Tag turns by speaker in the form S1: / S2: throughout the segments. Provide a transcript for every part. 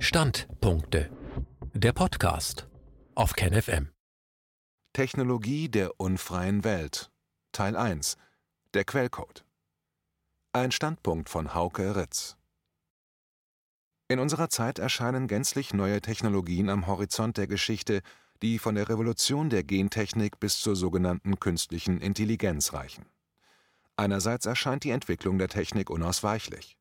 S1: Standpunkte. Der Podcast auf KenFM.
S2: Technologie der unfreien Welt. Teil 1. Der Quellcode. Ein Standpunkt von Hauke Ritz. In unserer Zeit erscheinen gänzlich neue Technologien am Horizont der Geschichte, die von der Revolution der Gentechnik bis zur sogenannten künstlichen Intelligenz reichen. Einerseits erscheint die Entwicklung der Technik unausweichlich.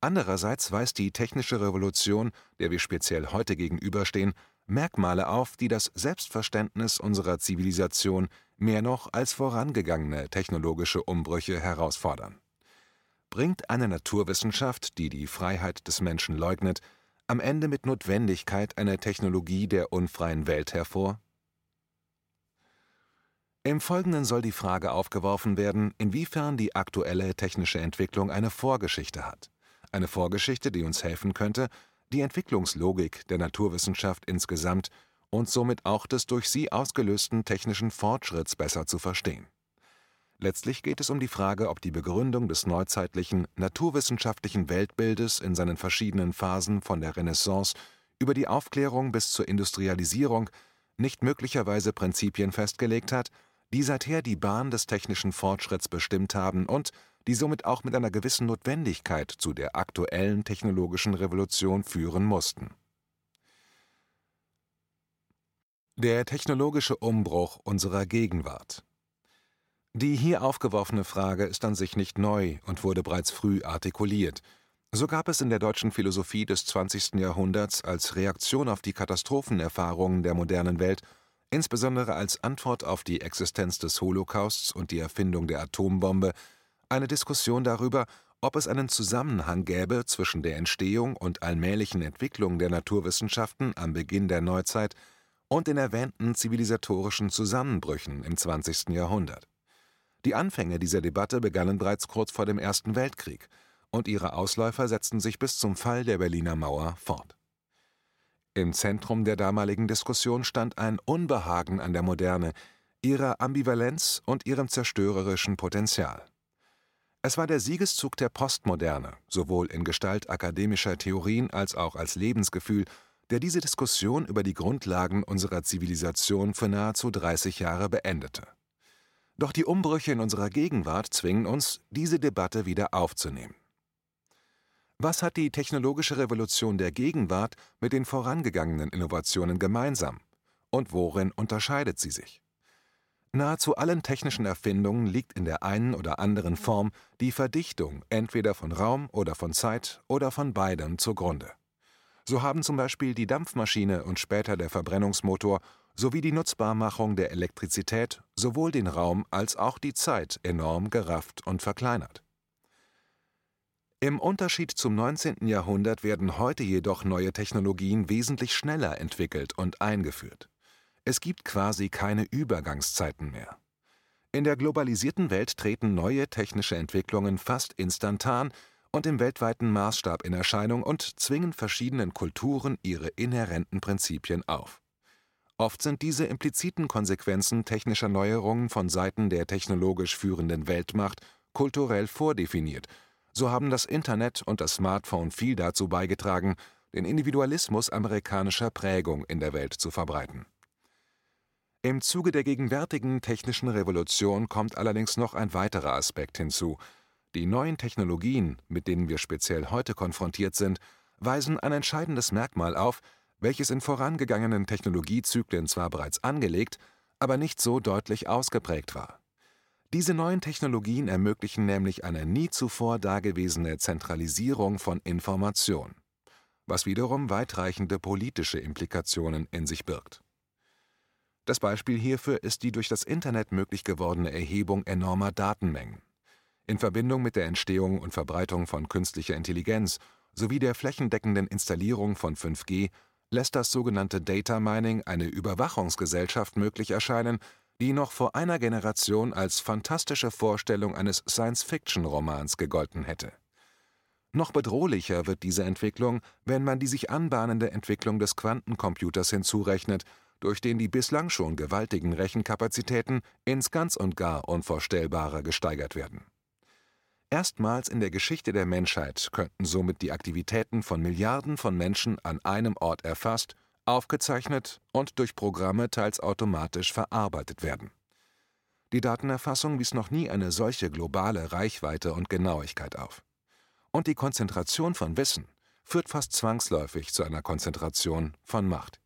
S2: Andererseits weist die technische Revolution, der wir speziell heute gegenüberstehen, Merkmale auf, die das Selbstverständnis unserer Zivilisation mehr noch als vorangegangene technologische Umbrüche herausfordern. Bringt eine Naturwissenschaft, die die Freiheit des Menschen leugnet, am Ende mit Notwendigkeit eine Technologie der unfreien Welt hervor? Im Folgenden soll die Frage aufgeworfen werden, inwiefern die aktuelle technische Entwicklung eine Vorgeschichte hat eine Vorgeschichte, die uns helfen könnte, die Entwicklungslogik der Naturwissenschaft insgesamt und somit auch des durch sie ausgelösten technischen Fortschritts besser zu verstehen. Letztlich geht es um die Frage, ob die Begründung des neuzeitlichen naturwissenschaftlichen Weltbildes in seinen verschiedenen Phasen von der Renaissance über die Aufklärung bis zur Industrialisierung nicht möglicherweise Prinzipien festgelegt hat, die seither die Bahn des technischen Fortschritts bestimmt haben und die somit auch mit einer gewissen Notwendigkeit zu der aktuellen technologischen Revolution führen mussten. Der technologische Umbruch unserer Gegenwart Die hier aufgeworfene Frage ist an sich nicht neu und wurde bereits früh artikuliert. So gab es in der deutschen Philosophie des 20. Jahrhunderts als Reaktion auf die Katastrophenerfahrungen der modernen Welt insbesondere als Antwort auf die Existenz des Holocausts und die Erfindung der Atombombe, eine Diskussion darüber, ob es einen Zusammenhang gäbe zwischen der Entstehung und allmählichen Entwicklung der Naturwissenschaften am Beginn der Neuzeit und den erwähnten zivilisatorischen Zusammenbrüchen im 20. Jahrhundert. Die Anfänge dieser Debatte begannen bereits kurz vor dem Ersten Weltkrieg, und ihre Ausläufer setzten sich bis zum Fall der Berliner Mauer fort im Zentrum der damaligen Diskussion stand ein Unbehagen an der Moderne, ihrer Ambivalenz und ihrem zerstörerischen Potenzial. Es war der Siegeszug der Postmoderne, sowohl in Gestalt akademischer Theorien als auch als Lebensgefühl, der diese Diskussion über die Grundlagen unserer Zivilisation für nahezu 30 Jahre beendete. Doch die Umbrüche in unserer Gegenwart zwingen uns, diese Debatte wieder aufzunehmen. Was hat die technologische Revolution der Gegenwart mit den vorangegangenen Innovationen gemeinsam? Und worin unterscheidet sie sich? Nahezu allen technischen Erfindungen liegt in der einen oder anderen Form die Verdichtung entweder von Raum oder von Zeit oder von beidem zugrunde. So haben zum Beispiel die Dampfmaschine und später der Verbrennungsmotor sowie die Nutzbarmachung der Elektrizität sowohl den Raum als auch die Zeit enorm gerafft und verkleinert. Im Unterschied zum 19. Jahrhundert werden heute jedoch neue Technologien wesentlich schneller entwickelt und eingeführt. Es gibt quasi keine Übergangszeiten mehr. In der globalisierten Welt treten neue technische Entwicklungen fast instantan und im weltweiten Maßstab in Erscheinung und zwingen verschiedenen Kulturen ihre inhärenten Prinzipien auf. Oft sind diese impliziten Konsequenzen technischer Neuerungen von Seiten der technologisch führenden Weltmacht kulturell vordefiniert so haben das Internet und das Smartphone viel dazu beigetragen, den Individualismus amerikanischer Prägung in der Welt zu verbreiten. Im Zuge der gegenwärtigen technischen Revolution kommt allerdings noch ein weiterer Aspekt hinzu. Die neuen Technologien, mit denen wir speziell heute konfrontiert sind, weisen ein entscheidendes Merkmal auf, welches in vorangegangenen Technologiezyklen zwar bereits angelegt, aber nicht so deutlich ausgeprägt war diese neuen Technologien ermöglichen nämlich eine nie zuvor dagewesene Zentralisierung von Information, was wiederum weitreichende politische Implikationen in sich birgt. Das Beispiel hierfür ist die durch das Internet möglich gewordene Erhebung enormer Datenmengen. In Verbindung mit der Entstehung und Verbreitung von künstlicher Intelligenz sowie der flächendeckenden Installierung von 5G lässt das sogenannte Data Mining eine Überwachungsgesellschaft möglich erscheinen, die noch vor einer Generation als fantastische Vorstellung eines Science-Fiction-Romans gegolten hätte. Noch bedrohlicher wird diese Entwicklung, wenn man die sich anbahnende Entwicklung des Quantencomputers hinzurechnet, durch den die bislang schon gewaltigen Rechenkapazitäten ins ganz und gar Unvorstellbare gesteigert werden. Erstmals in der Geschichte der Menschheit könnten somit die Aktivitäten von Milliarden von Menschen an einem Ort erfasst, aufgezeichnet und durch Programme teils automatisch verarbeitet werden. Die Datenerfassung wies noch nie eine solche globale Reichweite und Genauigkeit auf. Und die Konzentration von Wissen führt fast zwangsläufig zu einer Konzentration von Macht.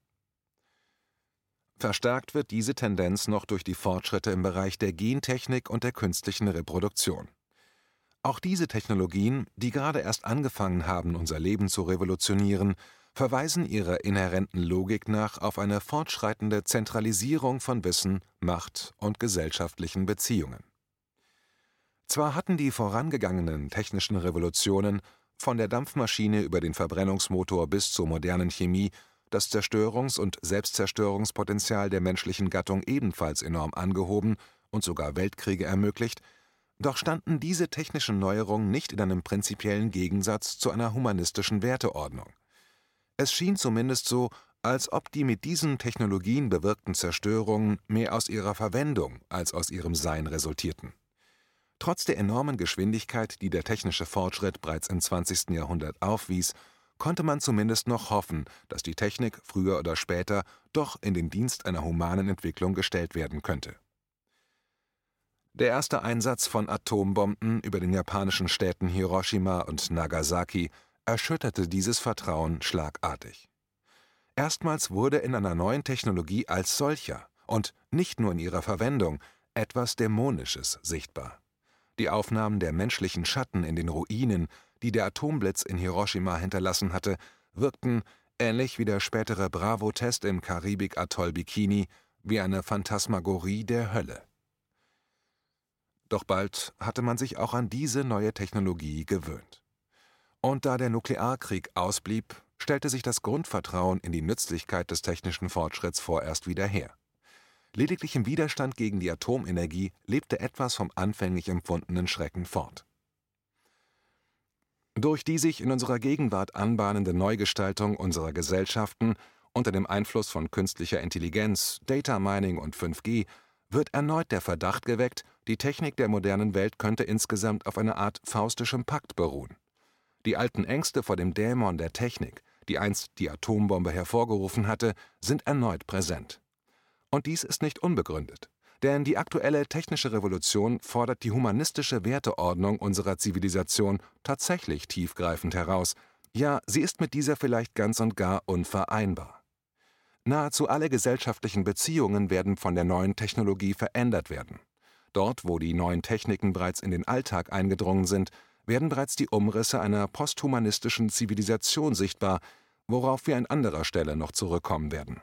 S2: Verstärkt wird diese Tendenz noch durch die Fortschritte im Bereich der Gentechnik und der künstlichen Reproduktion. Auch diese Technologien, die gerade erst angefangen haben, unser Leben zu revolutionieren, verweisen ihrer inhärenten Logik nach auf eine fortschreitende Zentralisierung von Wissen, Macht und gesellschaftlichen Beziehungen. Zwar hatten die vorangegangenen technischen Revolutionen, von der Dampfmaschine über den Verbrennungsmotor bis zur modernen Chemie, das Zerstörungs- und Selbstzerstörungspotenzial der menschlichen Gattung ebenfalls enorm angehoben und sogar Weltkriege ermöglicht, doch standen diese technischen Neuerungen nicht in einem prinzipiellen Gegensatz zu einer humanistischen Werteordnung. Es schien zumindest so, als ob die mit diesen Technologien bewirkten Zerstörungen mehr aus ihrer Verwendung als aus ihrem Sein resultierten. Trotz der enormen Geschwindigkeit, die der technische Fortschritt bereits im 20. Jahrhundert aufwies, konnte man zumindest noch hoffen, dass die Technik früher oder später doch in den Dienst einer humanen Entwicklung gestellt werden könnte. Der erste Einsatz von Atombomben über den japanischen Städten Hiroshima und Nagasaki erschütterte dieses Vertrauen schlagartig. Erstmals wurde in einer neuen Technologie als solcher und nicht nur in ihrer Verwendung etwas Dämonisches sichtbar. Die Aufnahmen der menschlichen Schatten in den Ruinen die der Atomblitz in Hiroshima hinterlassen hatte, wirkten, ähnlich wie der spätere Bravo-Test im Karibik-Atoll Bikini, wie eine Phantasmagorie der Hölle. Doch bald hatte man sich auch an diese neue Technologie gewöhnt. Und da der Nuklearkrieg ausblieb, stellte sich das Grundvertrauen in die Nützlichkeit des technischen Fortschritts vorerst wieder her. Lediglich im Widerstand gegen die Atomenergie lebte etwas vom anfänglich empfundenen Schrecken fort. Durch die sich in unserer Gegenwart anbahnende Neugestaltung unserer Gesellschaften unter dem Einfluss von künstlicher Intelligenz, Data Mining und 5G wird erneut der Verdacht geweckt, die Technik der modernen Welt könnte insgesamt auf einer Art faustischem Pakt beruhen. Die alten Ängste vor dem Dämon der Technik, die einst die Atombombe hervorgerufen hatte, sind erneut präsent. Und dies ist nicht unbegründet. Denn die aktuelle technische Revolution fordert die humanistische Werteordnung unserer Zivilisation tatsächlich tiefgreifend heraus, ja, sie ist mit dieser vielleicht ganz und gar unvereinbar. Nahezu alle gesellschaftlichen Beziehungen werden von der neuen Technologie verändert werden. Dort, wo die neuen Techniken bereits in den Alltag eingedrungen sind, werden bereits die Umrisse einer posthumanistischen Zivilisation sichtbar, worauf wir an anderer Stelle noch zurückkommen werden.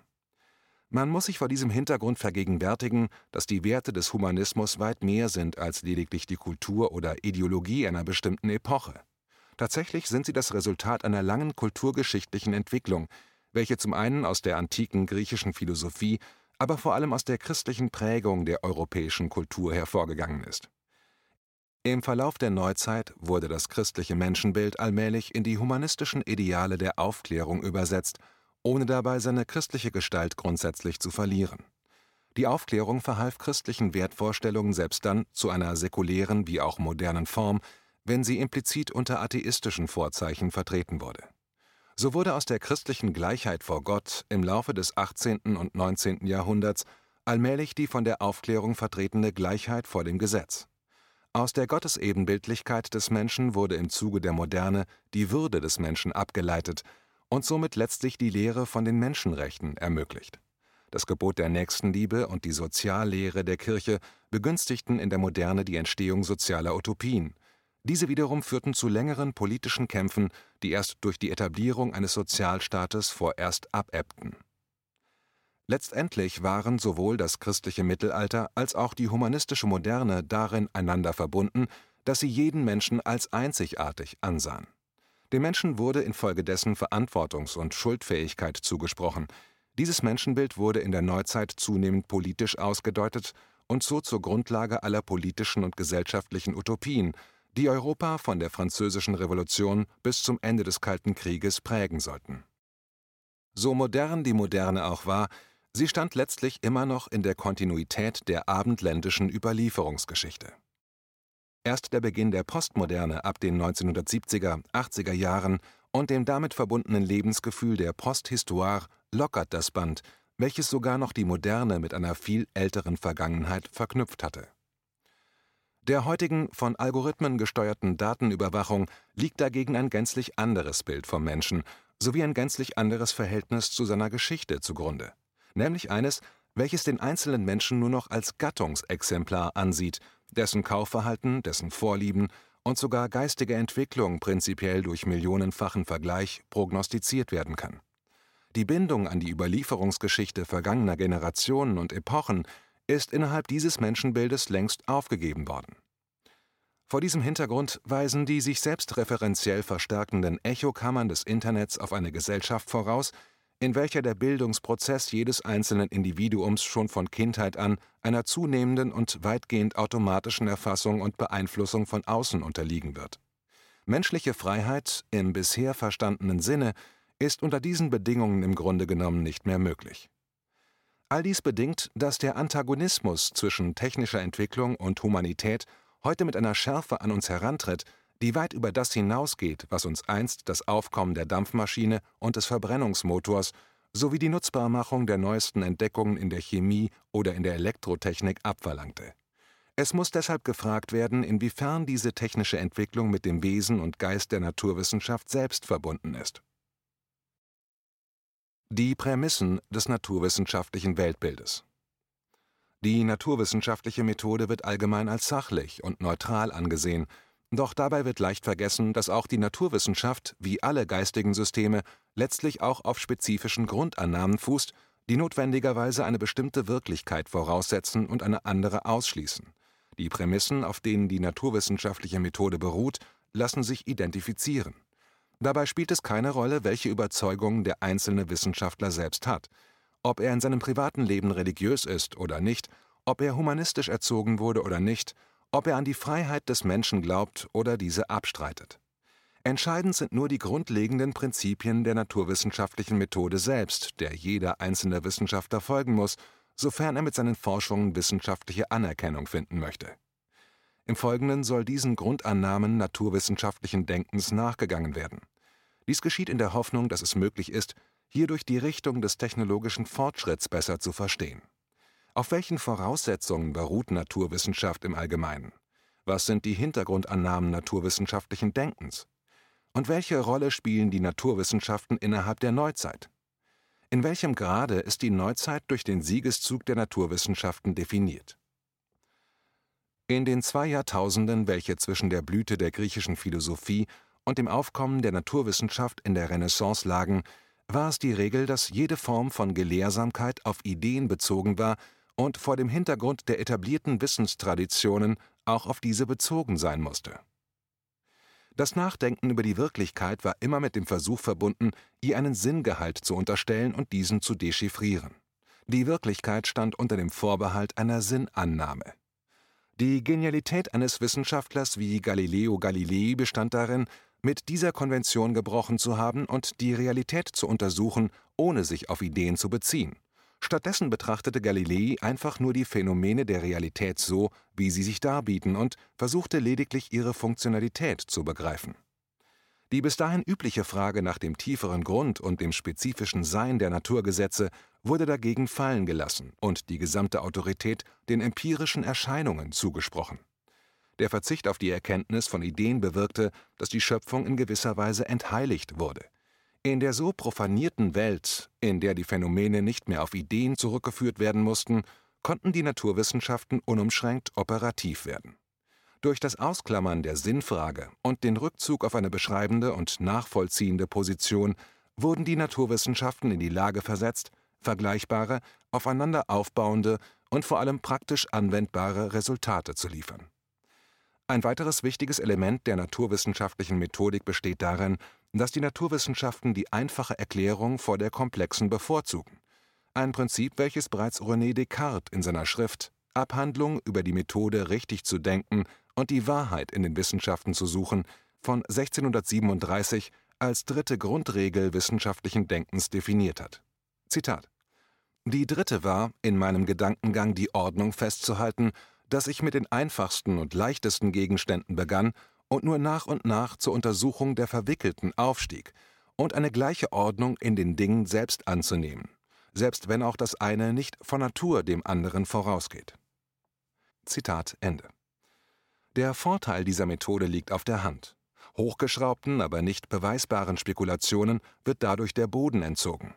S2: Man muss sich vor diesem Hintergrund vergegenwärtigen, dass die Werte des Humanismus weit mehr sind als lediglich die Kultur oder Ideologie einer bestimmten Epoche. Tatsächlich sind sie das Resultat einer langen kulturgeschichtlichen Entwicklung, welche zum einen aus der antiken griechischen Philosophie, aber vor allem aus der christlichen Prägung der europäischen Kultur hervorgegangen ist. Im Verlauf der Neuzeit wurde das christliche Menschenbild allmählich in die humanistischen Ideale der Aufklärung übersetzt ohne dabei seine christliche Gestalt grundsätzlich zu verlieren. Die Aufklärung verhalf christlichen Wertvorstellungen selbst dann zu einer säkulären wie auch modernen Form, wenn sie implizit unter atheistischen Vorzeichen vertreten wurde. So wurde aus der christlichen Gleichheit vor Gott im Laufe des 18. und 19. Jahrhunderts allmählich die von der Aufklärung vertretene Gleichheit vor dem Gesetz. Aus der Gottesebenbildlichkeit des Menschen wurde im Zuge der Moderne die Würde des Menschen abgeleitet, und somit letztlich die Lehre von den Menschenrechten ermöglicht. Das Gebot der Nächstenliebe und die Soziallehre der Kirche begünstigten in der Moderne die Entstehung sozialer Utopien. Diese wiederum führten zu längeren politischen Kämpfen, die erst durch die Etablierung eines Sozialstaates vorerst abebbten. Letztendlich waren sowohl das christliche Mittelalter als auch die humanistische Moderne darin einander verbunden, dass sie jeden Menschen als einzigartig ansahen. Dem Menschen wurde infolgedessen Verantwortungs- und Schuldfähigkeit zugesprochen. Dieses Menschenbild wurde in der Neuzeit zunehmend politisch ausgedeutet und so zur Grundlage aller politischen und gesellschaftlichen Utopien, die Europa von der Französischen Revolution bis zum Ende des Kalten Krieges prägen sollten. So modern die Moderne auch war, sie stand letztlich immer noch in der Kontinuität der abendländischen Überlieferungsgeschichte Erst der Beginn der Postmoderne ab den 1970er, 80er Jahren und dem damit verbundenen Lebensgefühl der Posthistoire lockert das Band, welches sogar noch die Moderne mit einer viel älteren Vergangenheit verknüpft hatte. Der heutigen von Algorithmen gesteuerten Datenüberwachung liegt dagegen ein gänzlich anderes Bild vom Menschen sowie ein gänzlich anderes Verhältnis zu seiner Geschichte zugrunde, nämlich eines, welches den einzelnen Menschen nur noch als Gattungsexemplar ansieht, dessen Kaufverhalten, dessen Vorlieben und sogar geistige Entwicklung prinzipiell durch millionenfachen Vergleich prognostiziert werden kann. Die Bindung an die Überlieferungsgeschichte vergangener Generationen und Epochen ist innerhalb dieses Menschenbildes längst aufgegeben worden. Vor diesem Hintergrund weisen die sich selbst referenziell verstärkenden Echokammern des Internets auf eine Gesellschaft voraus, in welcher der Bildungsprozess jedes einzelnen Individuums schon von Kindheit an einer zunehmenden und weitgehend automatischen Erfassung und Beeinflussung von außen unterliegen wird. Menschliche Freiheit im bisher verstandenen Sinne ist unter diesen Bedingungen im Grunde genommen nicht mehr möglich. All dies bedingt, dass der Antagonismus zwischen technischer Entwicklung und Humanität heute mit einer Schärfe an uns herantritt, die weit über das hinausgeht, was uns einst das Aufkommen der Dampfmaschine und des Verbrennungsmotors sowie die Nutzbarmachung der neuesten Entdeckungen in der Chemie oder in der Elektrotechnik abverlangte. Es muss deshalb gefragt werden, inwiefern diese technische Entwicklung mit dem Wesen und Geist der Naturwissenschaft selbst verbunden ist. Die Prämissen des naturwissenschaftlichen Weltbildes Die naturwissenschaftliche Methode wird allgemein als sachlich und neutral angesehen doch dabei wird leicht vergessen, dass auch die Naturwissenschaft, wie alle geistigen Systeme, letztlich auch auf spezifischen Grundannahmen fußt, die notwendigerweise eine bestimmte Wirklichkeit voraussetzen und eine andere ausschließen. Die Prämissen, auf denen die naturwissenschaftliche Methode beruht, lassen sich identifizieren. Dabei spielt es keine Rolle, welche Überzeugungen der einzelne Wissenschaftler selbst hat, ob er in seinem privaten Leben religiös ist oder nicht, ob er humanistisch erzogen wurde oder nicht, ob er an die Freiheit des Menschen glaubt oder diese abstreitet. Entscheidend sind nur die grundlegenden Prinzipien der naturwissenschaftlichen Methode selbst, der jeder einzelne Wissenschaftler folgen muss, sofern er mit seinen Forschungen wissenschaftliche Anerkennung finden möchte. Im Folgenden soll diesen Grundannahmen naturwissenschaftlichen Denkens nachgegangen werden. Dies geschieht in der Hoffnung, dass es möglich ist, hierdurch die Richtung des technologischen Fortschritts besser zu verstehen. Auf welchen Voraussetzungen beruht Naturwissenschaft im Allgemeinen? Was sind die Hintergrundannahmen naturwissenschaftlichen Denkens? Und welche Rolle spielen die Naturwissenschaften innerhalb der Neuzeit? In welchem Grade ist die Neuzeit durch den Siegeszug der Naturwissenschaften definiert? In den zwei Jahrtausenden, welche zwischen der Blüte der griechischen Philosophie und dem Aufkommen der Naturwissenschaft in der Renaissance lagen, war es die Regel, dass jede Form von Gelehrsamkeit auf Ideen bezogen war und vor dem Hintergrund der etablierten Wissenstraditionen auch auf diese bezogen sein musste. Das Nachdenken über die Wirklichkeit war immer mit dem Versuch verbunden, ihr einen Sinngehalt zu unterstellen und diesen zu dechiffrieren. Die Wirklichkeit stand unter dem Vorbehalt einer Sinnannahme. Die Genialität eines Wissenschaftlers wie Galileo Galilei bestand darin, mit dieser Konvention gebrochen zu haben und die Realität zu untersuchen, ohne sich auf Ideen zu beziehen. Stattdessen betrachtete Galilei einfach nur die Phänomene der Realität so, wie sie sich darbieten, und versuchte lediglich ihre Funktionalität zu begreifen. Die bis dahin übliche Frage nach dem tieferen Grund und dem spezifischen Sein der Naturgesetze wurde dagegen fallen gelassen und die gesamte Autorität den empirischen Erscheinungen zugesprochen. Der Verzicht auf die Erkenntnis von Ideen bewirkte, dass die Schöpfung in gewisser Weise entheiligt wurde – in der so profanierten Welt, in der die Phänomene nicht mehr auf Ideen zurückgeführt werden mussten, konnten die Naturwissenschaften unumschränkt operativ werden. Durch das Ausklammern der Sinnfrage und den Rückzug auf eine beschreibende und nachvollziehende Position wurden die Naturwissenschaften in die Lage versetzt, vergleichbare, aufeinander aufbauende und vor allem praktisch anwendbare Resultate zu liefern. Ein weiteres wichtiges Element der naturwissenschaftlichen Methodik besteht darin, dass die Naturwissenschaften die einfache Erklärung vor der komplexen bevorzugen, ein Prinzip, welches bereits René Descartes in seiner Schrift Abhandlung über die Methode richtig zu denken und die Wahrheit in den Wissenschaften zu suchen von 1637 als dritte Grundregel wissenschaftlichen Denkens definiert hat. Zitat Die dritte war, in meinem Gedankengang die Ordnung festzuhalten, dass ich mit den einfachsten und leichtesten Gegenständen begann und nur nach und nach zur Untersuchung der verwickelten aufstieg und eine gleiche Ordnung in den Dingen selbst anzunehmen, selbst wenn auch das eine nicht von Natur dem anderen vorausgeht. Zitat Ende. Der Vorteil dieser Methode liegt auf der Hand. Hochgeschraubten, aber nicht beweisbaren Spekulationen wird dadurch der Boden entzogen.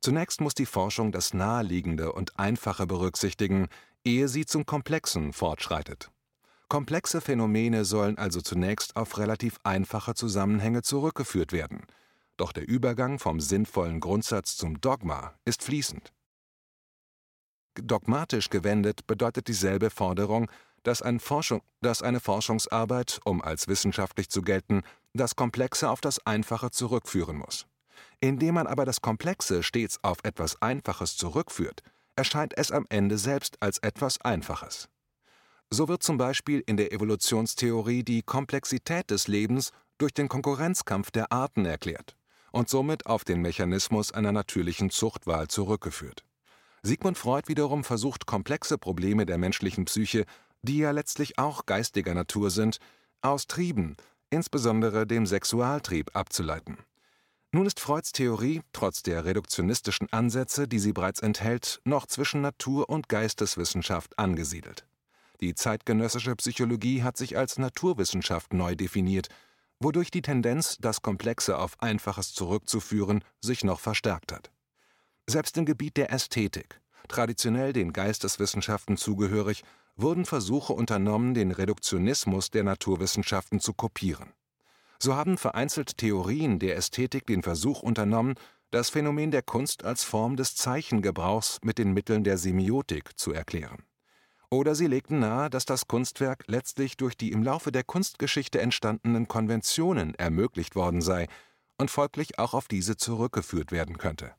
S2: Zunächst muss die Forschung das Naheliegende und Einfache berücksichtigen, ehe sie zum Komplexen fortschreitet. Komplexe Phänomene sollen also zunächst auf relativ einfache Zusammenhänge zurückgeführt werden. Doch der Übergang vom sinnvollen Grundsatz zum Dogma ist fließend. Dogmatisch gewendet bedeutet dieselbe Forderung, dass, ein Forschung, dass eine Forschungsarbeit, um als wissenschaftlich zu gelten, das Komplexe auf das Einfache zurückführen muss. Indem man aber das Komplexe stets auf etwas Einfaches zurückführt, erscheint es am Ende selbst als etwas Einfaches. So wird zum Beispiel in der Evolutionstheorie die Komplexität des Lebens durch den Konkurrenzkampf der Arten erklärt und somit auf den Mechanismus einer natürlichen Zuchtwahl zurückgeführt. Sigmund Freud wiederum versucht komplexe Probleme der menschlichen Psyche, die ja letztlich auch geistiger Natur sind, aus Trieben, insbesondere dem Sexualtrieb, abzuleiten. Nun ist Freuds Theorie, trotz der reduktionistischen Ansätze, die sie bereits enthält, noch zwischen Natur- und Geisteswissenschaft angesiedelt. Die zeitgenössische Psychologie hat sich als Naturwissenschaft neu definiert, wodurch die Tendenz, das Komplexe auf Einfaches zurückzuführen, sich noch verstärkt hat. Selbst im Gebiet der Ästhetik, traditionell den Geisteswissenschaften zugehörig, wurden Versuche unternommen, den Reduktionismus der Naturwissenschaften zu kopieren. So haben vereinzelt Theorien der Ästhetik den Versuch unternommen, das Phänomen der Kunst als Form des Zeichengebrauchs mit den Mitteln der Semiotik zu erklären. Oder sie legten nahe, dass das Kunstwerk letztlich durch die im Laufe der Kunstgeschichte entstandenen Konventionen ermöglicht worden sei und folglich auch auf diese zurückgeführt werden könnte.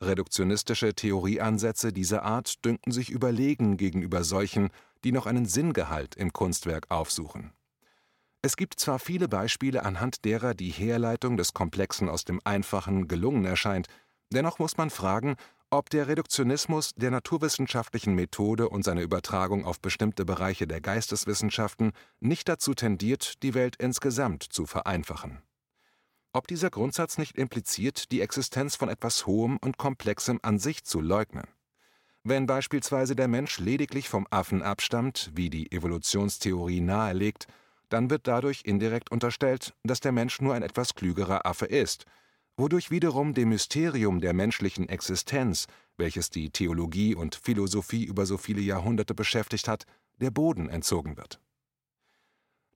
S2: Reduktionistische Theorieansätze dieser Art dünken sich überlegen gegenüber solchen, die noch einen Sinngehalt im Kunstwerk aufsuchen. Es gibt zwar viele Beispiele, anhand derer die Herleitung des Komplexen aus dem Einfachen gelungen erscheint, dennoch muss man fragen, ob der Reduktionismus der naturwissenschaftlichen Methode und seine Übertragung auf bestimmte Bereiche der Geisteswissenschaften nicht dazu tendiert, die Welt insgesamt zu vereinfachen. Ob dieser Grundsatz nicht impliziert, die Existenz von etwas Hohem und Komplexem an sich zu leugnen. Wenn beispielsweise der Mensch lediglich vom Affen abstammt, wie die Evolutionstheorie nahelegt, dann wird dadurch indirekt unterstellt, dass der Mensch nur ein etwas klügerer Affe ist, wodurch wiederum dem Mysterium der menschlichen Existenz, welches die Theologie und Philosophie über so viele Jahrhunderte beschäftigt hat, der Boden entzogen wird.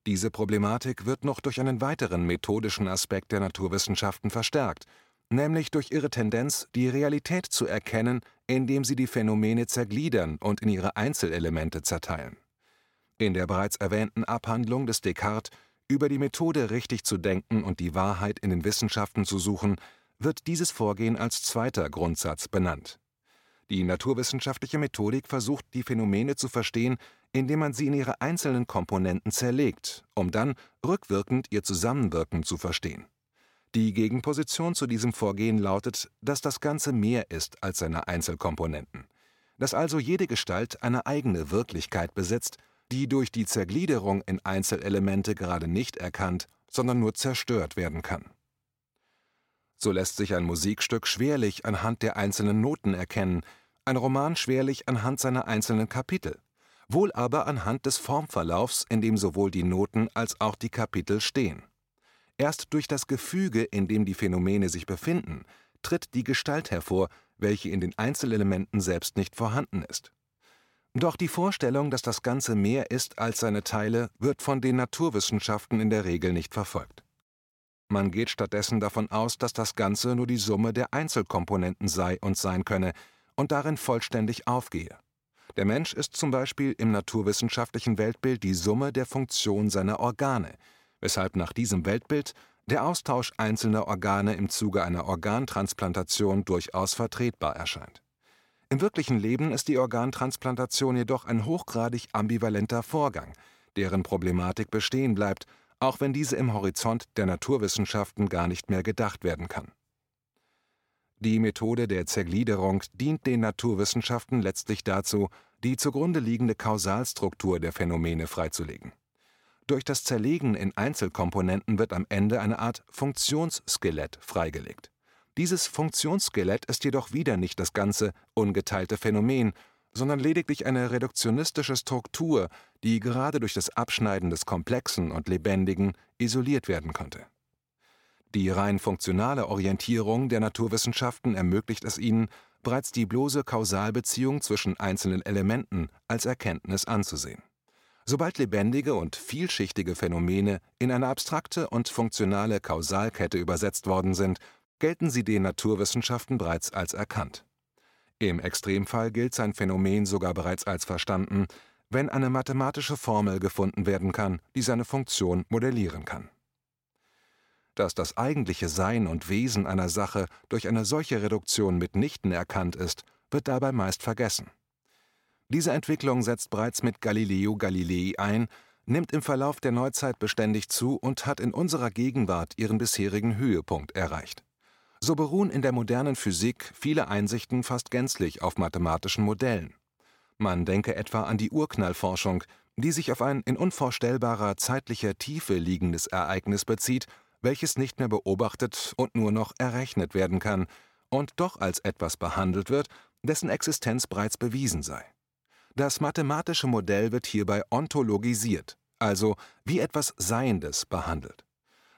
S2: Diese Problematik wird noch durch einen weiteren methodischen Aspekt der Naturwissenschaften verstärkt, nämlich durch ihre Tendenz, die Realität zu erkennen, indem sie die Phänomene zergliedern und in ihre Einzelelemente zerteilen. In der bereits erwähnten Abhandlung des Descartes über die Methode richtig zu denken und die Wahrheit in den Wissenschaften zu suchen, wird dieses Vorgehen als zweiter Grundsatz benannt. Die naturwissenschaftliche Methodik versucht, die Phänomene zu verstehen, indem man sie in ihre einzelnen Komponenten zerlegt, um dann rückwirkend ihr Zusammenwirken zu verstehen. Die Gegenposition zu diesem Vorgehen lautet, dass das Ganze mehr ist als seine Einzelkomponenten, dass also jede Gestalt eine eigene Wirklichkeit besitzt die durch die Zergliederung in Einzelelemente gerade nicht erkannt, sondern nur zerstört werden kann. So lässt sich ein Musikstück schwerlich anhand der einzelnen Noten erkennen, ein Roman schwerlich anhand seiner einzelnen Kapitel, wohl aber anhand des Formverlaufs, in dem sowohl die Noten als auch die Kapitel stehen. Erst durch das Gefüge, in dem die Phänomene sich befinden, tritt die Gestalt hervor, welche in den Einzelelementen selbst nicht vorhanden ist. Doch die Vorstellung, dass das Ganze mehr ist als seine Teile, wird von den Naturwissenschaften in der Regel nicht verfolgt. Man geht stattdessen davon aus, dass das Ganze nur die Summe der Einzelkomponenten sei und sein könne und darin vollständig aufgehe. Der Mensch ist zum Beispiel im naturwissenschaftlichen Weltbild die Summe der Funktion seiner Organe, weshalb nach diesem Weltbild der Austausch einzelner Organe im Zuge einer Organtransplantation durchaus vertretbar erscheint. Im wirklichen Leben ist die Organtransplantation jedoch ein hochgradig ambivalenter Vorgang, deren Problematik bestehen bleibt, auch wenn diese im Horizont der Naturwissenschaften gar nicht mehr gedacht werden kann. Die Methode der Zergliederung dient den Naturwissenschaften letztlich dazu, die zugrunde liegende Kausalstruktur der Phänomene freizulegen. Durch das Zerlegen in Einzelkomponenten wird am Ende eine Art Funktionsskelett freigelegt. Dieses Funktionsskelett ist jedoch wieder nicht das ganze, ungeteilte Phänomen, sondern lediglich eine reduktionistische Struktur, die gerade durch das Abschneiden des Komplexen und Lebendigen isoliert werden konnte. Die rein funktionale Orientierung der Naturwissenschaften ermöglicht es ihnen, bereits die bloße Kausalbeziehung zwischen einzelnen Elementen als Erkenntnis anzusehen. Sobald lebendige und vielschichtige Phänomene in eine abstrakte und funktionale Kausalkette übersetzt worden sind, gelten sie den Naturwissenschaften bereits als erkannt. Im Extremfall gilt sein Phänomen sogar bereits als verstanden, wenn eine mathematische Formel gefunden werden kann, die seine Funktion modellieren kann. Dass das eigentliche Sein und Wesen einer Sache durch eine solche Reduktion mitnichten erkannt ist, wird dabei meist vergessen. Diese Entwicklung setzt bereits mit Galileo Galilei ein, nimmt im Verlauf der Neuzeit beständig zu und hat in unserer Gegenwart ihren bisherigen Höhepunkt erreicht. So beruhen in der modernen Physik viele Einsichten fast gänzlich auf mathematischen Modellen. Man denke etwa an die Urknallforschung, die sich auf ein in unvorstellbarer zeitlicher Tiefe liegendes Ereignis bezieht, welches nicht mehr beobachtet und nur noch errechnet werden kann und doch als etwas behandelt wird, dessen Existenz bereits bewiesen sei. Das mathematische Modell wird hierbei ontologisiert, also wie etwas Seiendes behandelt.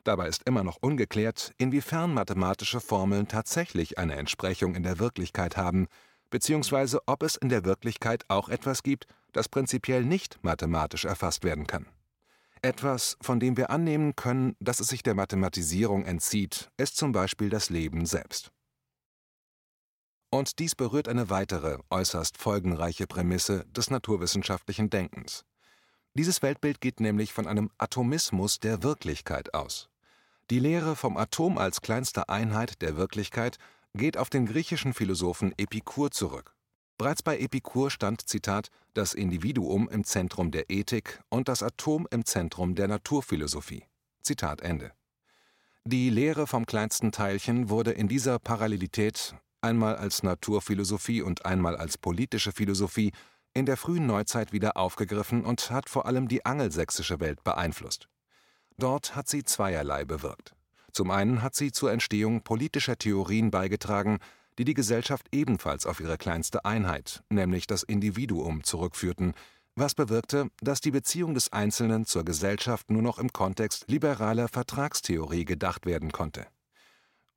S2: Dabei ist immer noch ungeklärt, inwiefern mathematische Formeln tatsächlich eine Entsprechung in der Wirklichkeit haben, beziehungsweise ob es in der Wirklichkeit auch etwas gibt, das prinzipiell nicht mathematisch erfasst werden kann. Etwas, von dem wir annehmen können, dass es sich der Mathematisierung entzieht, ist zum Beispiel das Leben selbst. Und dies berührt eine weitere, äußerst folgenreiche Prämisse des naturwissenschaftlichen Denkens. Dieses Weltbild geht nämlich von einem Atomismus der Wirklichkeit aus. Die Lehre vom Atom als kleinster Einheit der Wirklichkeit geht auf den griechischen Philosophen Epikur zurück. Bereits bei Epikur stand, Zitat, das Individuum im Zentrum der Ethik und das Atom im Zentrum der Naturphilosophie. Zitat Ende. Die Lehre vom kleinsten Teilchen wurde in dieser Parallelität einmal als Naturphilosophie und einmal als politische Philosophie in der frühen Neuzeit wieder aufgegriffen und hat vor allem die angelsächsische Welt beeinflusst. Dort hat sie zweierlei bewirkt. Zum einen hat sie zur Entstehung politischer Theorien beigetragen, die die Gesellschaft ebenfalls auf ihre kleinste Einheit, nämlich das Individuum, zurückführten, was bewirkte, dass die Beziehung des Einzelnen zur Gesellschaft nur noch im Kontext liberaler Vertragstheorie gedacht werden konnte.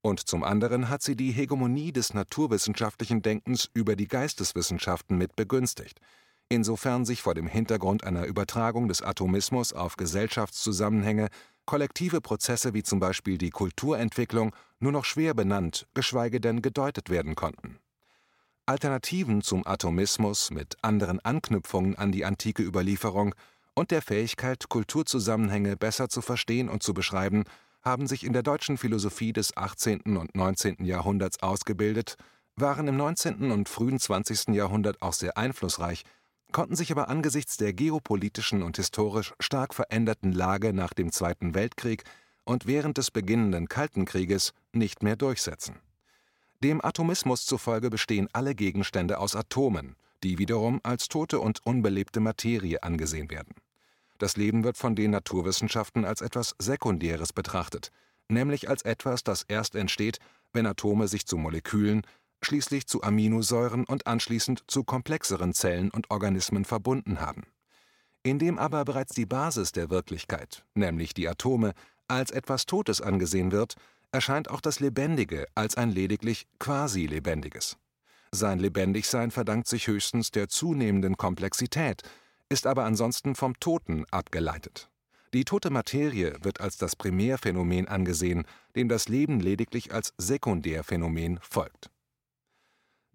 S2: Und zum anderen hat sie die Hegemonie des naturwissenschaftlichen Denkens über die Geisteswissenschaften mit begünstigt – insofern sich vor dem Hintergrund einer Übertragung des Atomismus auf Gesellschaftszusammenhänge kollektive Prozesse wie zum Beispiel die Kulturentwicklung nur noch schwer benannt, geschweige denn gedeutet werden konnten. Alternativen zum Atomismus mit anderen Anknüpfungen an die antike Überlieferung und der Fähigkeit, Kulturzusammenhänge besser zu verstehen und zu beschreiben, haben sich in der deutschen Philosophie des 18. und 19. Jahrhunderts ausgebildet, waren im 19. und frühen 20. Jahrhundert auch sehr einflussreich konnten sich aber angesichts der geopolitischen und historisch stark veränderten Lage nach dem Zweiten Weltkrieg und während des beginnenden Kalten Krieges nicht mehr durchsetzen. Dem Atomismus zufolge bestehen alle Gegenstände aus Atomen, die wiederum als tote und unbelebte Materie angesehen werden. Das Leben wird von den Naturwissenschaften als etwas Sekundäres betrachtet, nämlich als etwas, das erst entsteht, wenn Atome sich zu Molekülen, schließlich zu Aminosäuren und anschließend zu komplexeren Zellen und Organismen verbunden haben. Indem aber bereits die Basis der Wirklichkeit, nämlich die Atome, als etwas Totes angesehen wird, erscheint auch das Lebendige als ein lediglich quasi lebendiges. Sein Lebendigsein verdankt sich höchstens der zunehmenden Komplexität, ist aber ansonsten vom Toten abgeleitet. Die tote Materie wird als das Primärphänomen angesehen, dem das Leben lediglich als Sekundärphänomen folgt.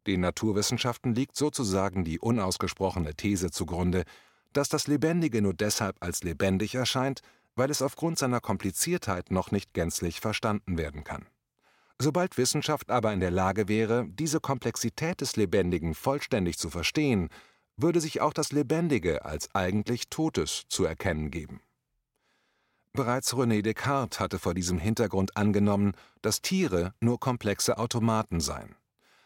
S2: Den Naturwissenschaften liegt sozusagen die unausgesprochene These zugrunde, dass das Lebendige nur deshalb als lebendig erscheint, weil es aufgrund seiner Kompliziertheit noch nicht gänzlich verstanden werden kann. Sobald Wissenschaft aber in der Lage wäre, diese Komplexität des Lebendigen vollständig zu verstehen, würde sich auch das Lebendige als eigentlich Totes zu erkennen geben. Bereits René Descartes hatte vor diesem Hintergrund angenommen, dass Tiere nur komplexe Automaten seien.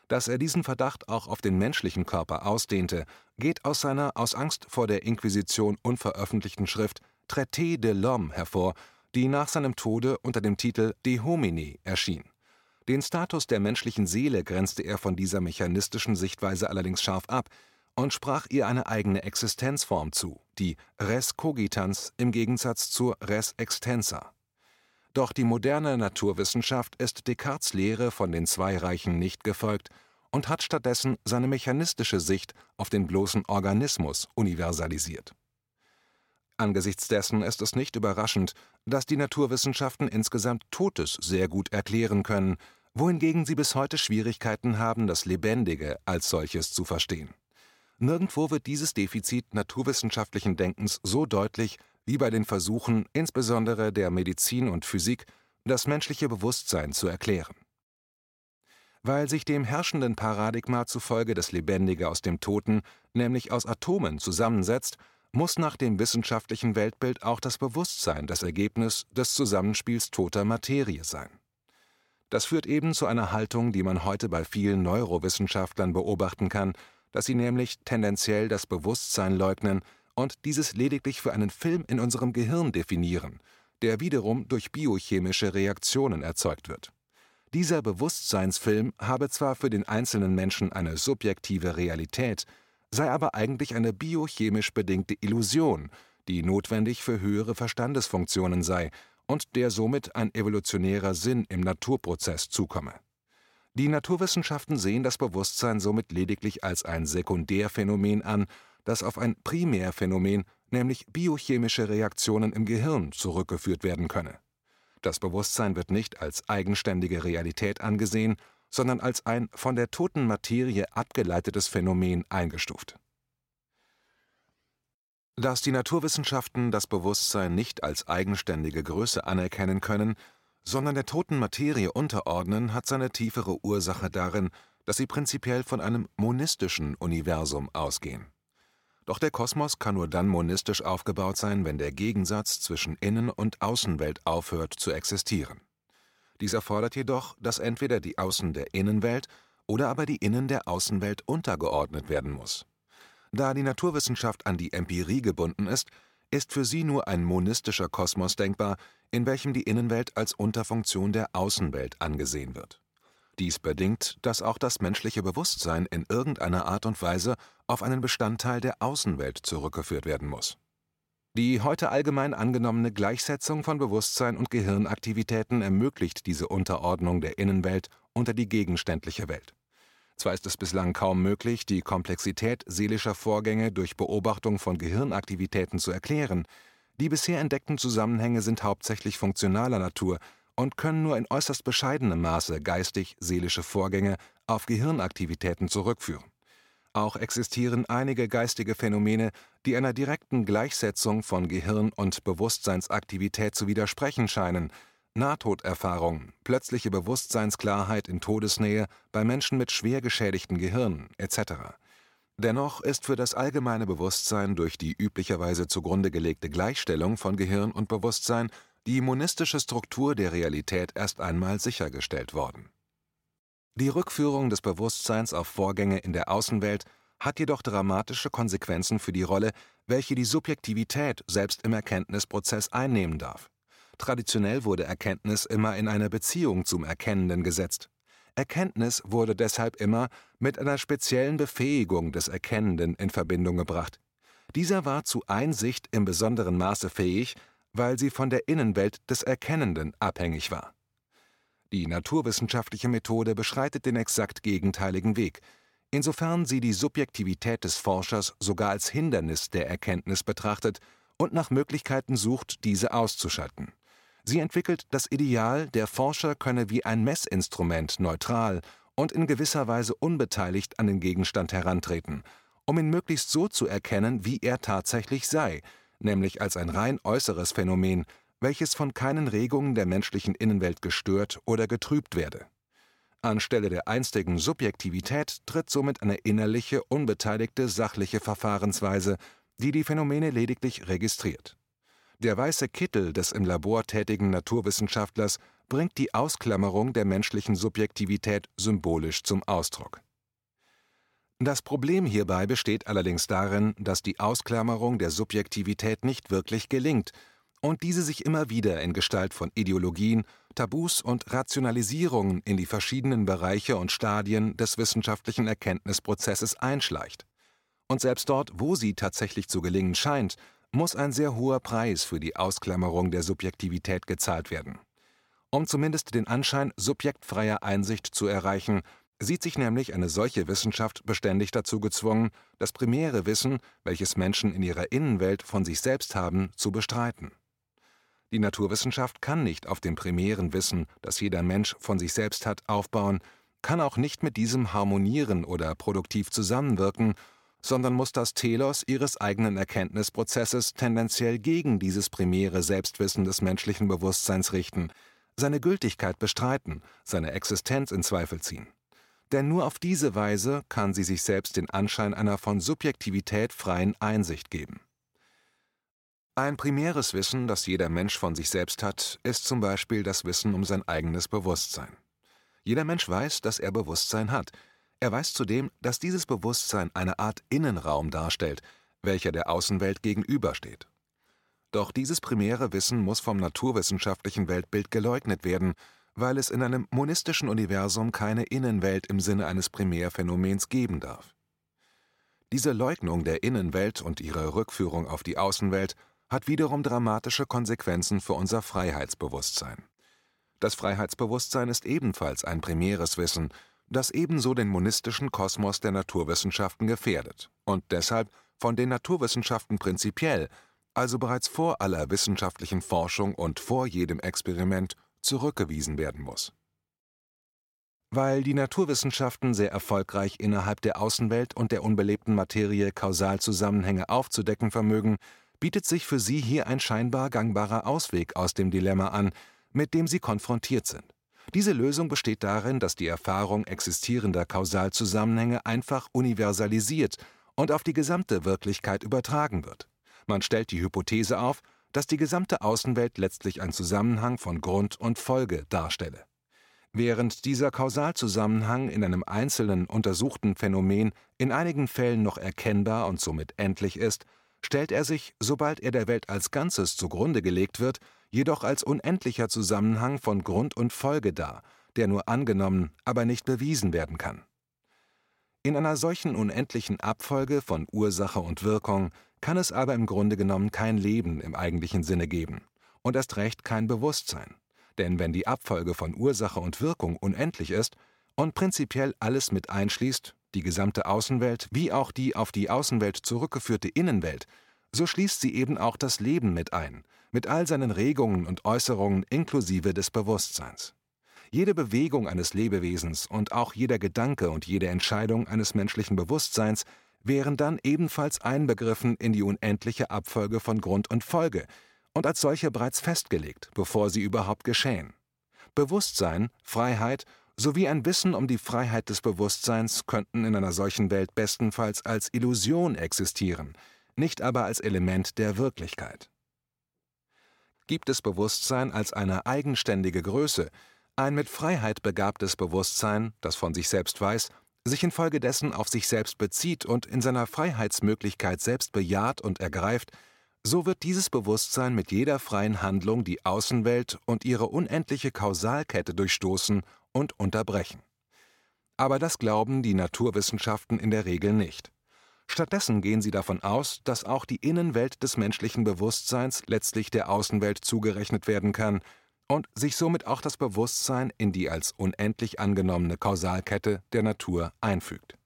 S2: Dass er diesen Verdacht auch auf den menschlichen Körper ausdehnte, geht aus seiner aus Angst vor der Inquisition unveröffentlichten Schrift Traité de l'Homme hervor, die nach seinem Tode unter dem Titel De homine erschien. Den Status der menschlichen Seele grenzte er von dieser mechanistischen Sichtweise allerdings scharf ab und sprach ihr eine eigene Existenzform zu, die res cogitans im Gegensatz zur res extensa. Doch die moderne Naturwissenschaft ist Descartes Lehre von den zwei Reichen nicht gefolgt und hat stattdessen seine mechanistische Sicht auf den bloßen Organismus universalisiert. Angesichts dessen ist es nicht überraschend, dass die Naturwissenschaften insgesamt Totes sehr gut erklären können wohingegen sie bis heute Schwierigkeiten haben, das Lebendige als solches zu verstehen. Nirgendwo wird dieses Defizit naturwissenschaftlichen Denkens so deutlich wie bei den Versuchen, insbesondere der Medizin und Physik, das menschliche Bewusstsein zu erklären. Weil sich dem herrschenden Paradigma zufolge das Lebendige aus dem Toten, nämlich aus Atomen, zusammensetzt, muss nach dem wissenschaftlichen Weltbild auch das Bewusstsein das Ergebnis des Zusammenspiels toter Materie sein. Das führt eben zu einer Haltung, die man heute bei vielen Neurowissenschaftlern beobachten kann, dass sie nämlich tendenziell das Bewusstsein leugnen und dieses lediglich für einen Film in unserem Gehirn definieren, der wiederum durch biochemische Reaktionen erzeugt wird. Dieser Bewusstseinsfilm habe zwar für den einzelnen Menschen eine subjektive Realität, sei aber eigentlich eine biochemisch bedingte Illusion, die notwendig für höhere Verstandesfunktionen sei und der somit ein evolutionärer Sinn im Naturprozess zukomme. Die Naturwissenschaften sehen das Bewusstsein somit lediglich als ein Sekundärphänomen an, das auf ein Primärphänomen, nämlich biochemische Reaktionen im Gehirn, zurückgeführt werden könne. Das Bewusstsein wird nicht als eigenständige Realität angesehen, sondern als ein von der toten Materie abgeleitetes Phänomen eingestuft dass die Naturwissenschaften das Bewusstsein nicht als eigenständige Größe anerkennen können, sondern der toten Materie unterordnen, hat seine tiefere Ursache darin, dass sie prinzipiell von einem monistischen Universum ausgehen. Doch der Kosmos kann nur dann monistisch aufgebaut sein, wenn der Gegensatz zwischen Innen- und Außenwelt aufhört zu existieren. Dies erfordert jedoch, dass entweder die Außen der Innenwelt oder aber die Innen der Außenwelt untergeordnet werden muss da die Naturwissenschaft an die Empirie gebunden ist, ist für sie nur ein monistischer Kosmos denkbar, in welchem die Innenwelt als Unterfunktion der Außenwelt angesehen wird. Dies bedingt, dass auch das menschliche Bewusstsein in irgendeiner Art und Weise auf einen Bestandteil der Außenwelt zurückgeführt werden muss. Die heute allgemein angenommene Gleichsetzung von Bewusstsein und Gehirnaktivitäten ermöglicht diese Unterordnung der Innenwelt unter die gegenständliche Welt. Zwar ist es bislang kaum möglich, die Komplexität seelischer Vorgänge durch Beobachtung von Gehirnaktivitäten zu erklären, die bisher entdeckten Zusammenhänge sind hauptsächlich funktionaler Natur und können nur in äußerst bescheidenem Maße geistig-seelische Vorgänge auf Gehirnaktivitäten zurückführen. Auch existieren einige geistige Phänomene, die einer direkten Gleichsetzung von Gehirn und Bewusstseinsaktivität zu widersprechen scheinen Nahtoderfahrung, plötzliche Bewusstseinsklarheit in Todesnähe bei Menschen mit schwer geschädigten Gehirnen etc. Dennoch ist für das allgemeine Bewusstsein durch die üblicherweise zugrunde gelegte Gleichstellung von Gehirn und Bewusstsein die monistische Struktur der Realität erst einmal sichergestellt worden. Die Rückführung des Bewusstseins auf Vorgänge in der Außenwelt hat jedoch dramatische Konsequenzen für die Rolle, welche die Subjektivität selbst im Erkenntnisprozess einnehmen darf Traditionell wurde Erkenntnis immer in einer Beziehung zum Erkennenden gesetzt. Erkenntnis wurde deshalb immer mit einer speziellen Befähigung des Erkennenden in Verbindung gebracht. Dieser war zu Einsicht im besonderen Maße fähig, weil sie von der Innenwelt des Erkennenden abhängig war. Die naturwissenschaftliche Methode beschreitet den exakt gegenteiligen Weg, insofern sie die Subjektivität des Forschers sogar als Hindernis der Erkenntnis betrachtet und nach Möglichkeiten sucht, diese auszuschalten. Sie entwickelt das Ideal, der Forscher könne wie ein Messinstrument neutral und in gewisser Weise unbeteiligt an den Gegenstand herantreten, um ihn möglichst so zu erkennen, wie er tatsächlich sei, nämlich als ein rein äußeres Phänomen, welches von keinen Regungen der menschlichen Innenwelt gestört oder getrübt werde. Anstelle der einstigen Subjektivität tritt somit eine innerliche, unbeteiligte, sachliche Verfahrensweise, die die Phänomene lediglich registriert der weiße Kittel des im Labor tätigen Naturwissenschaftlers bringt die Ausklammerung der menschlichen Subjektivität symbolisch zum Ausdruck. Das Problem hierbei besteht allerdings darin, dass die Ausklammerung der Subjektivität nicht wirklich gelingt und diese sich immer wieder in Gestalt von Ideologien, Tabus und Rationalisierungen in die verschiedenen Bereiche und Stadien des wissenschaftlichen Erkenntnisprozesses einschleicht. Und selbst dort, wo sie tatsächlich zu gelingen scheint, muss ein sehr hoher Preis für die Ausklammerung der Subjektivität gezahlt werden. Um zumindest den Anschein subjektfreier Einsicht zu erreichen, sieht sich nämlich eine solche Wissenschaft beständig dazu gezwungen, das primäre Wissen, welches Menschen in ihrer Innenwelt von sich selbst haben, zu bestreiten. Die Naturwissenschaft kann nicht auf dem primären Wissen, das jeder Mensch von sich selbst hat, aufbauen, kann auch nicht mit diesem harmonieren oder produktiv zusammenwirken, sondern muss das Telos ihres eigenen Erkenntnisprozesses tendenziell gegen dieses primäre Selbstwissen des menschlichen Bewusstseins richten, seine Gültigkeit bestreiten, seine Existenz in Zweifel ziehen. Denn nur auf diese Weise kann sie sich selbst den Anschein einer von Subjektivität freien Einsicht geben. Ein primäres Wissen, das jeder Mensch von sich selbst hat, ist zum Beispiel das Wissen um sein eigenes Bewusstsein. Jeder Mensch weiß, dass er Bewusstsein hat. Er weiß zudem, dass dieses Bewusstsein eine Art Innenraum darstellt, welcher der Außenwelt gegenübersteht. Doch dieses primäre Wissen muss vom naturwissenschaftlichen Weltbild geleugnet werden, weil es in einem monistischen Universum keine Innenwelt im Sinne eines Primärphänomens geben darf. Diese Leugnung der Innenwelt und ihre Rückführung auf die Außenwelt hat wiederum dramatische Konsequenzen für unser Freiheitsbewusstsein. Das Freiheitsbewusstsein ist ebenfalls ein primäres Wissen, das ebenso den monistischen Kosmos der Naturwissenschaften gefährdet und deshalb von den Naturwissenschaften prinzipiell also bereits vor aller wissenschaftlichen Forschung und vor jedem Experiment, zurückgewiesen werden muss. Weil die Naturwissenschaften sehr erfolgreich innerhalb der Außenwelt und der unbelebten Materie Kausalzusammenhänge aufzudecken vermögen, bietet sich für sie hier ein scheinbar gangbarer Ausweg aus dem Dilemma an, mit dem sie konfrontiert sind. Diese Lösung besteht darin, dass die Erfahrung existierender Kausalzusammenhänge einfach universalisiert und auf die gesamte Wirklichkeit übertragen wird. Man stellt die Hypothese auf, dass die gesamte Außenwelt letztlich ein Zusammenhang von Grund und Folge darstelle. Während dieser Kausalzusammenhang in einem einzelnen untersuchten Phänomen in einigen Fällen noch erkennbar und somit endlich ist, stellt er sich, sobald er der Welt als Ganzes zugrunde gelegt wird, jedoch als unendlicher Zusammenhang von Grund und Folge dar, der nur angenommen, aber nicht bewiesen werden kann. In einer solchen unendlichen Abfolge von Ursache und Wirkung kann es aber im Grunde genommen kein Leben im eigentlichen Sinne geben und erst recht kein Bewusstsein. Denn wenn die Abfolge von Ursache und Wirkung unendlich ist und prinzipiell alles mit einschließt, die gesamte Außenwelt wie auch die auf die Außenwelt zurückgeführte Innenwelt, so schließt sie eben auch das Leben mit ein, mit all seinen Regungen und Äußerungen inklusive des Bewusstseins. Jede Bewegung eines Lebewesens und auch jeder Gedanke und jede Entscheidung eines menschlichen Bewusstseins wären dann ebenfalls einbegriffen in die unendliche Abfolge von Grund und Folge und als solche bereits festgelegt, bevor sie überhaupt geschehen. Bewusstsein, Freiheit sowie ein Wissen um die Freiheit des Bewusstseins könnten in einer solchen Welt bestenfalls als Illusion existieren, nicht aber als Element der Wirklichkeit. Gibt es Bewusstsein als eine eigenständige Größe, ein mit Freiheit begabtes Bewusstsein, das von sich selbst weiß, sich infolgedessen auf sich selbst bezieht und in seiner Freiheitsmöglichkeit selbst bejaht und ergreift, so wird dieses Bewusstsein mit jeder freien Handlung die Außenwelt und ihre unendliche Kausalkette durchstoßen und unterbrechen. Aber das glauben die Naturwissenschaften in der Regel nicht. Stattdessen gehen sie davon aus, dass auch die Innenwelt des menschlichen Bewusstseins letztlich der Außenwelt zugerechnet werden kann, und sich somit auch das Bewusstsein in die als unendlich angenommene Kausalkette der Natur einfügt.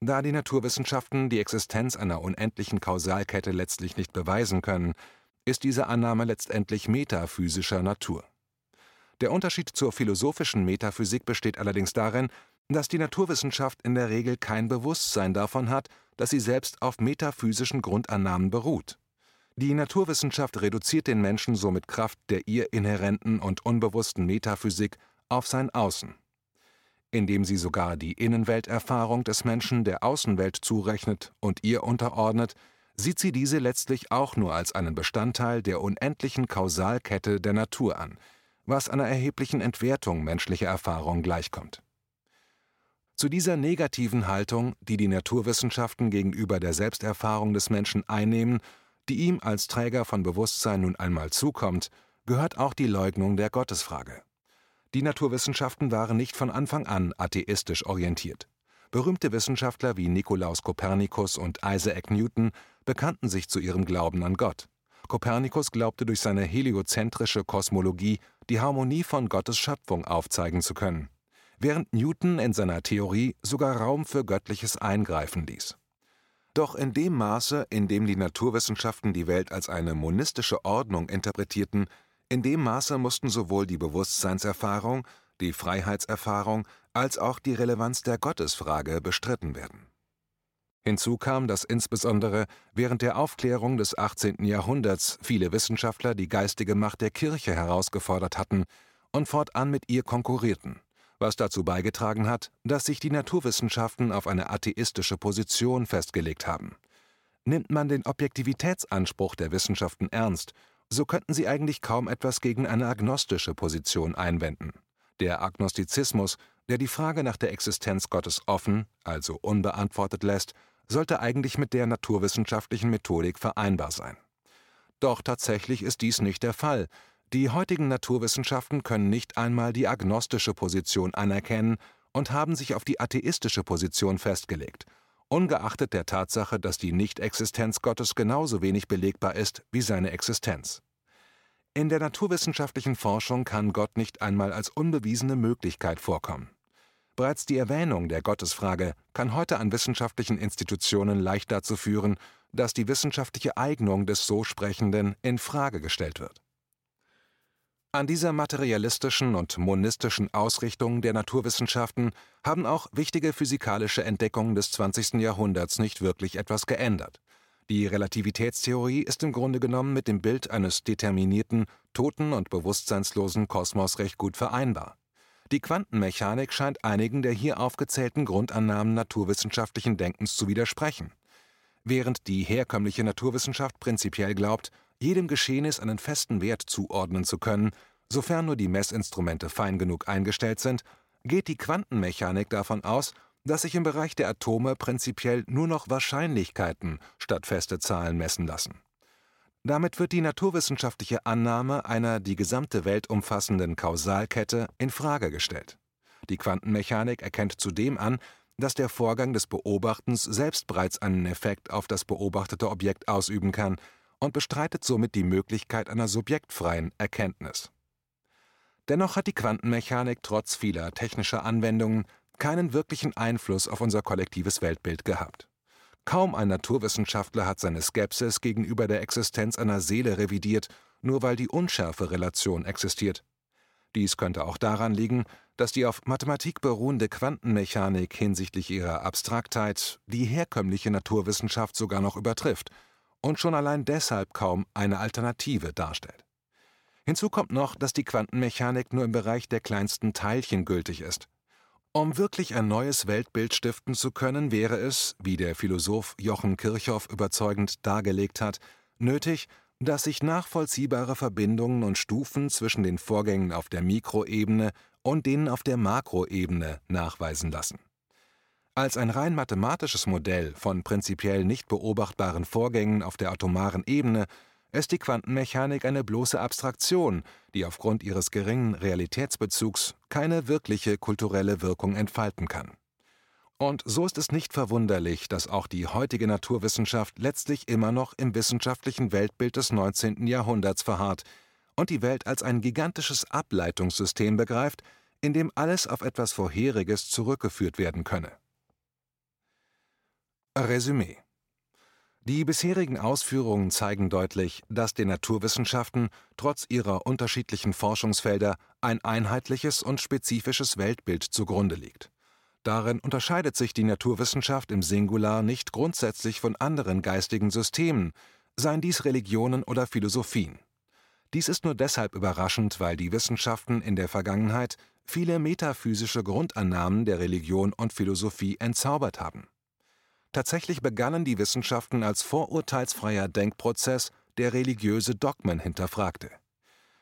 S2: Da die Naturwissenschaften die Existenz einer unendlichen Kausalkette letztlich nicht beweisen können, ist diese Annahme letztendlich metaphysischer Natur. Der Unterschied zur philosophischen Metaphysik besteht allerdings darin, dass die Naturwissenschaft in der Regel kein Bewusstsein davon hat, dass sie selbst auf metaphysischen Grundannahmen beruht. Die Naturwissenschaft reduziert den Menschen somit Kraft der ihr inhärenten und unbewussten Metaphysik auf sein Außen. Indem sie sogar die Innenwelterfahrung des Menschen der Außenwelt zurechnet und ihr unterordnet, sieht sie diese letztlich auch nur als einen Bestandteil der unendlichen Kausalkette der Natur an, was einer erheblichen Entwertung menschlicher Erfahrung gleichkommt. Zu dieser negativen Haltung, die die Naturwissenschaften gegenüber der Selbsterfahrung des Menschen einnehmen, die ihm als Träger von Bewusstsein nun einmal zukommt, gehört auch die Leugnung der Gottesfrage. Die Naturwissenschaften waren nicht von Anfang an atheistisch orientiert. Berühmte Wissenschaftler wie Nikolaus Kopernikus und Isaac Newton bekannten sich zu ihrem Glauben an Gott. Kopernikus glaubte durch seine heliozentrische Kosmologie die Harmonie von Gottes Schöpfung aufzeigen zu können, während Newton in seiner Theorie sogar Raum für göttliches Eingreifen ließ. Doch in dem Maße, in dem die Naturwissenschaften die Welt als eine monistische Ordnung interpretierten, in dem Maße mussten sowohl die Bewusstseinserfahrung, die Freiheitserfahrung als auch die Relevanz der Gottesfrage bestritten werden. Hinzu kam, dass insbesondere während der Aufklärung des 18. Jahrhunderts viele Wissenschaftler die geistige Macht der Kirche herausgefordert hatten und fortan mit ihr konkurrierten, was dazu beigetragen hat, dass sich die Naturwissenschaften auf eine atheistische Position festgelegt haben. Nimmt man den Objektivitätsanspruch der Wissenschaften ernst, so könnten sie eigentlich kaum etwas gegen eine agnostische Position einwenden. Der Agnostizismus, der die Frage nach der Existenz Gottes offen, also unbeantwortet lässt, sollte eigentlich mit der naturwissenschaftlichen Methodik vereinbar sein. Doch tatsächlich ist dies nicht der Fall. Die heutigen Naturwissenschaften können nicht einmal die agnostische Position anerkennen und haben sich auf die atheistische Position festgelegt, ungeachtet der Tatsache, dass die Nichtexistenz Gottes genauso wenig belegbar ist wie seine Existenz. In der naturwissenschaftlichen Forschung kann Gott nicht einmal als unbewiesene Möglichkeit vorkommen. Bereits die Erwähnung der Gottesfrage kann heute an wissenschaftlichen Institutionen leicht dazu führen, dass die wissenschaftliche Eignung des so Sprechenden in Frage gestellt wird. An dieser materialistischen und monistischen Ausrichtung der Naturwissenschaften haben auch wichtige physikalische Entdeckungen des 20. Jahrhunderts nicht wirklich etwas geändert. Die Relativitätstheorie ist im Grunde genommen mit dem Bild eines determinierten, toten und bewusstseinslosen Kosmos recht gut vereinbar. Die Quantenmechanik scheint einigen der hier aufgezählten Grundannahmen naturwissenschaftlichen Denkens zu widersprechen. Während die herkömmliche Naturwissenschaft prinzipiell glaubt, jedem Geschehnis einen festen Wert zuordnen zu können, sofern nur die Messinstrumente fein genug eingestellt sind, geht die Quantenmechanik davon aus, dass sich im Bereich der Atome prinzipiell nur noch Wahrscheinlichkeiten statt feste Zahlen messen lassen. Damit wird die naturwissenschaftliche Annahme einer die gesamte Welt umfassenden Kausalkette in Frage gestellt. Die Quantenmechanik erkennt zudem an, dass der Vorgang des Beobachtens selbst bereits einen Effekt auf das beobachtete Objekt ausüben kann und bestreitet somit die Möglichkeit einer subjektfreien Erkenntnis. Dennoch hat die Quantenmechanik trotz vieler technischer Anwendungen keinen wirklichen Einfluss auf unser kollektives Weltbild gehabt. Kaum ein Naturwissenschaftler hat seine Skepsis gegenüber der Existenz einer Seele revidiert, nur weil die Unschärfe-Relation existiert. Dies könnte auch daran liegen, dass die auf Mathematik beruhende Quantenmechanik hinsichtlich ihrer Abstraktheit die herkömmliche Naturwissenschaft sogar noch übertrifft und schon allein deshalb kaum eine Alternative darstellt. Hinzu kommt noch, dass die Quantenmechanik nur im Bereich der kleinsten Teilchen gültig ist. Um wirklich ein neues Weltbild stiften zu können, wäre es, wie der Philosoph Jochen Kirchhoff überzeugend dargelegt hat, nötig, dass sich nachvollziehbare Verbindungen und Stufen zwischen den Vorgängen auf der Mikroebene und denen auf der Makroebene nachweisen lassen. Als ein rein mathematisches Modell von prinzipiell nicht beobachtbaren Vorgängen auf der atomaren Ebene ist die Quantenmechanik eine bloße Abstraktion, die aufgrund ihres geringen Realitätsbezugs keine wirkliche kulturelle Wirkung entfalten kann. Und so ist es nicht verwunderlich, dass auch die heutige Naturwissenschaft letztlich immer noch im wissenschaftlichen Weltbild des 19. Jahrhunderts verharrt und die Welt als ein gigantisches Ableitungssystem begreift, in dem alles auf etwas Vorheriges zurückgeführt werden könne. Resümee die bisherigen Ausführungen zeigen deutlich, dass den Naturwissenschaften trotz ihrer unterschiedlichen Forschungsfelder ein einheitliches und spezifisches Weltbild zugrunde liegt. Darin unterscheidet sich die Naturwissenschaft im Singular nicht grundsätzlich von anderen geistigen Systemen, seien dies Religionen oder Philosophien. Dies ist nur deshalb überraschend, weil die Wissenschaften in der Vergangenheit viele metaphysische Grundannahmen der Religion und Philosophie entzaubert haben. Tatsächlich begannen die Wissenschaften als vorurteilsfreier Denkprozess, der religiöse Dogmen hinterfragte.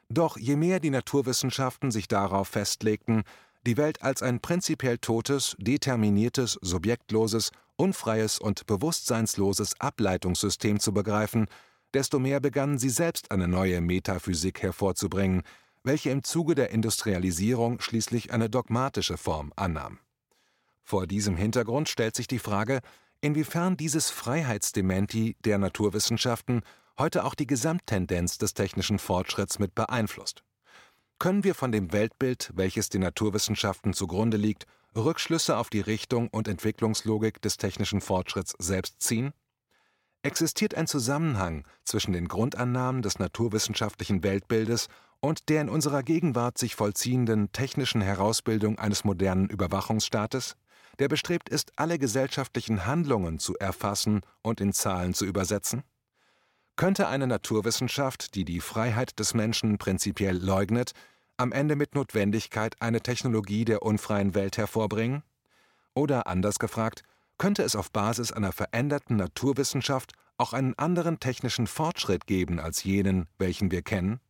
S2: Doch je mehr die Naturwissenschaften sich darauf festlegten, die Welt als ein prinzipiell totes, determiniertes, subjektloses, unfreies und bewusstseinsloses Ableitungssystem zu begreifen, desto mehr begannen sie selbst eine neue Metaphysik hervorzubringen, welche im Zuge der Industrialisierung schließlich eine dogmatische Form annahm. Vor diesem Hintergrund stellt sich die Frage, inwiefern dieses Freiheitsdementi der Naturwissenschaften heute auch die Gesamttendenz des technischen Fortschritts mit beeinflusst. Können wir von dem Weltbild, welches den Naturwissenschaften zugrunde liegt, Rückschlüsse auf die Richtung und Entwicklungslogik des technischen Fortschritts selbst ziehen? Existiert ein Zusammenhang zwischen den Grundannahmen des naturwissenschaftlichen Weltbildes und der in unserer Gegenwart sich vollziehenden technischen Herausbildung eines modernen Überwachungsstaates, der bestrebt ist, alle gesellschaftlichen Handlungen zu erfassen und in Zahlen zu übersetzen? Könnte eine Naturwissenschaft, die die Freiheit des Menschen prinzipiell leugnet, am Ende mit Notwendigkeit eine Technologie der unfreien Welt hervorbringen? Oder anders gefragt, könnte es auf Basis einer veränderten Naturwissenschaft auch einen anderen technischen Fortschritt geben als jenen, welchen wir kennen?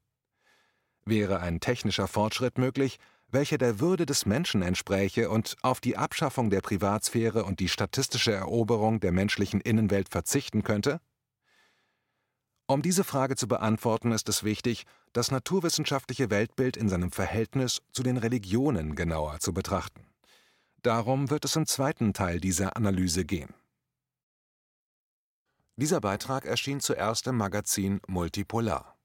S2: Wäre ein technischer Fortschritt möglich, welcher der Würde des Menschen entspräche und auf die Abschaffung der Privatsphäre und die statistische Eroberung der menschlichen Innenwelt verzichten könnte? Um diese Frage zu beantworten, ist es wichtig, das naturwissenschaftliche Weltbild in seinem Verhältnis zu den Religionen genauer zu betrachten. Darum wird es im zweiten Teil dieser Analyse gehen. Dieser Beitrag erschien zuerst im Magazin Multipolar.